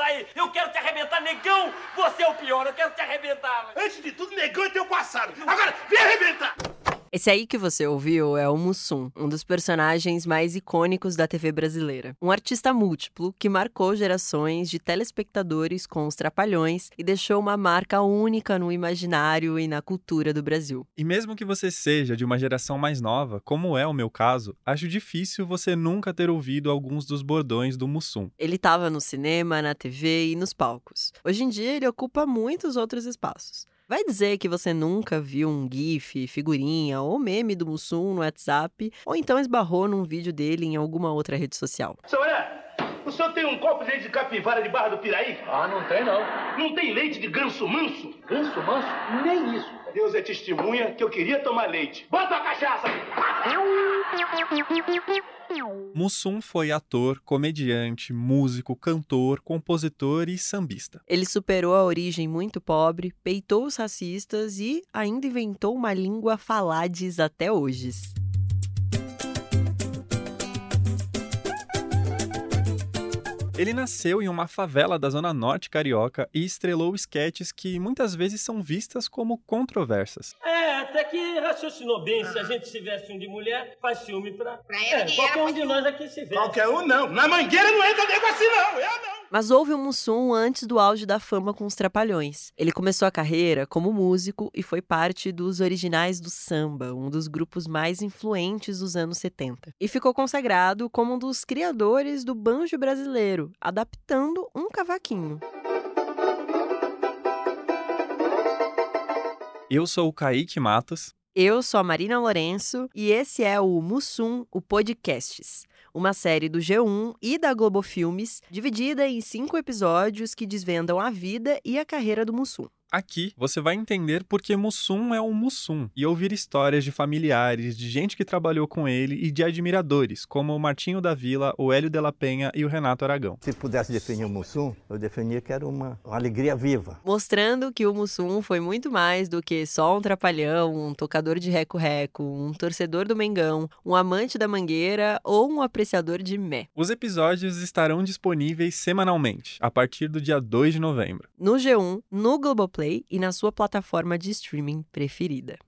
aí. Eu quero te arrebentar, negão. Você é o pior, eu quero te arrebentar. Antes de tudo, negão é teu passado. Agora, vem arrebentar! Esse aí que você ouviu é o Mussum, um dos personagens mais icônicos da TV brasileira. Um artista múltiplo que marcou gerações de telespectadores com os Trapalhões e deixou uma marca única no imaginário e na cultura do Brasil. E mesmo que você seja de uma geração mais nova, como é o meu caso, acho difícil você nunca ter ouvido alguns dos bordões do Mussum. Ele estava no cinema, na TV e nos palcos. Hoje em dia ele ocupa muitos outros espaços. Vai dizer que você nunca viu um GIF, figurinha ou meme do Mussum no WhatsApp, ou então esbarrou num vídeo dele em alguma outra rede social. Seu Olé, o senhor tem um copo de leite de capivara de Barra do Piraí? Ah, não tem não. Não tem leite de ganso manso? Ganso manso? Nem isso. Deus é testemunha que eu queria tomar leite. Bota a cachaça! Mussum foi ator, comediante, músico, cantor, compositor e sambista. Ele superou a origem muito pobre, peitou os racistas e ainda inventou uma língua falades até hoje. Ele nasceu em uma favela da Zona Norte carioca e estrelou esquetes que muitas vezes são vistas como controversas. É, até que raciocinou bem. Se a gente se veste um de mulher, faz ciúme pra. Pra ele, É, que qualquer um de nós aqui se veste. Qualquer um não. Na mangueira não entra nego assim não. Eu não. Mas houve um Mussum antes do auge da fama com os Trapalhões. Ele começou a carreira como músico e foi parte dos originais do samba, um dos grupos mais influentes dos anos 70. E ficou consagrado como um dos criadores do banjo brasileiro, adaptando um cavaquinho. Eu sou o Kaique Matos. Eu sou a Marina Lourenço e esse é o Mussum, o Podcasts, uma série do G1 e da Globo Filmes, dividida em cinco episódios que desvendam a vida e a carreira do Mussum. Aqui você vai entender por que Mussum é um Mussum e ouvir histórias de familiares, de gente que trabalhou com ele e de admiradores, como o Martinho da Vila, o Hélio de la Penha e o Renato Aragão. Se pudesse definir o Mussum, eu definia que era uma, uma alegria viva. Mostrando que o Mussum foi muito mais do que só um trapalhão, um tocador de reco-reco, um torcedor do Mengão, um amante da mangueira ou um apreciador de mé. Os episódios estarão disponíveis semanalmente, a partir do dia 2 de novembro. No G1, no Globoplay e na sua plataforma de streaming preferida.